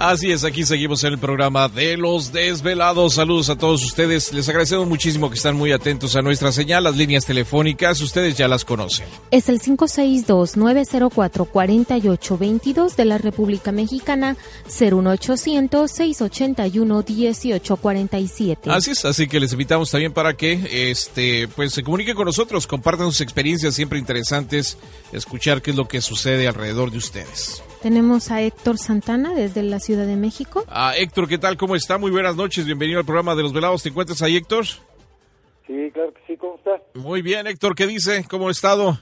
Así es, aquí seguimos en el programa de los desvelados. Saludos a todos ustedes. Les agradecemos muchísimo que están muy atentos a nuestra señal. Las líneas telefónicas, ustedes ya las conocen. Es el 562-904-4822 de la República Mexicana, 01800-681-1847. Así es, así que les invitamos también para que este, pues, se comuniquen con nosotros, compartan sus experiencias siempre interesantes, escuchar qué es lo que sucede alrededor de ustedes. Tenemos a Héctor Santana desde la Ciudad de México. Ah, Héctor, ¿qué tal? ¿Cómo está? Muy buenas noches. Bienvenido al programa de Los Velados. ¿Te encuentras ahí, Héctor? Sí, claro que sí. ¿Cómo estás? Muy bien, Héctor. ¿Qué dice? ¿Cómo ha estado?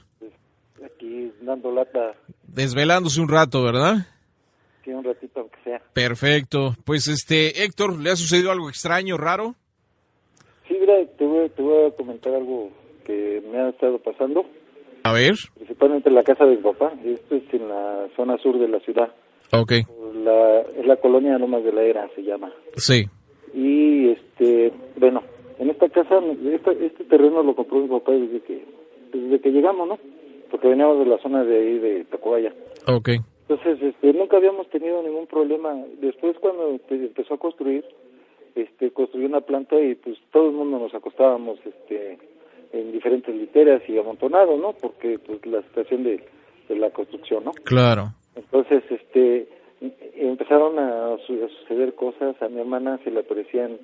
Aquí dando lata. Desvelándose un rato, ¿verdad? Sí, un ratito aunque sea. Perfecto. Pues, este, Héctor, ¿le ha sucedido algo extraño, raro? Sí, mira, te voy, te voy a comentar algo que me ha estado pasando. A ver. Principalmente en la casa de mi papá. Esto es en la zona sur de la ciudad. Ok. La, es la colonia Lomas de la Era, se llama. Sí. Y, este, bueno, en esta casa, este, este terreno lo compró mi papá desde que, desde que llegamos, ¿no? Porque veníamos de la zona de ahí de Tacubaya. Ok. Entonces, este, nunca habíamos tenido ningún problema. Después, cuando empezó a construir, este, construyó una planta y pues todo el mundo nos acostábamos, este, en diferentes literas y amontonado, ¿no? Porque pues la situación de, de la construcción, ¿no? Claro. Entonces, este, empezaron a, suceder cosas. A mi hermana se le aparecían,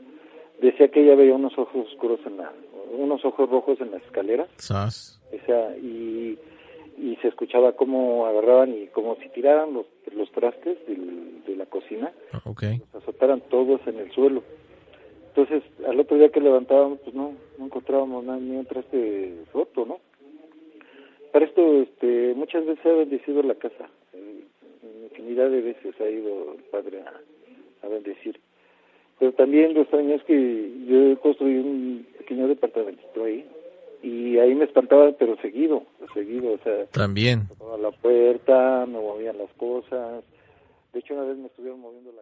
decía que ella veía unos ojos oscuros en la, unos ojos rojos en la escalera. ¿Sas? O sea, y, y se escuchaba cómo agarraban y como si tiraran los, los trastes del, de la cocina, okay. los azotaran todos en el suelo. Entonces, al otro día que levantábamos, pues no, no encontrábamos nada, ni un traste roto, ¿no? Para esto, este, muchas veces ha bendecido la casa. infinidad de veces ha ido el padre a, a bendecir. Pero también lo extraño es que yo construí un pequeño departamento ahí y ahí me espantaba, pero seguido, seguido, o sea. También. A la puerta, me movían las cosas. De hecho, una vez me estuvieron moviendo la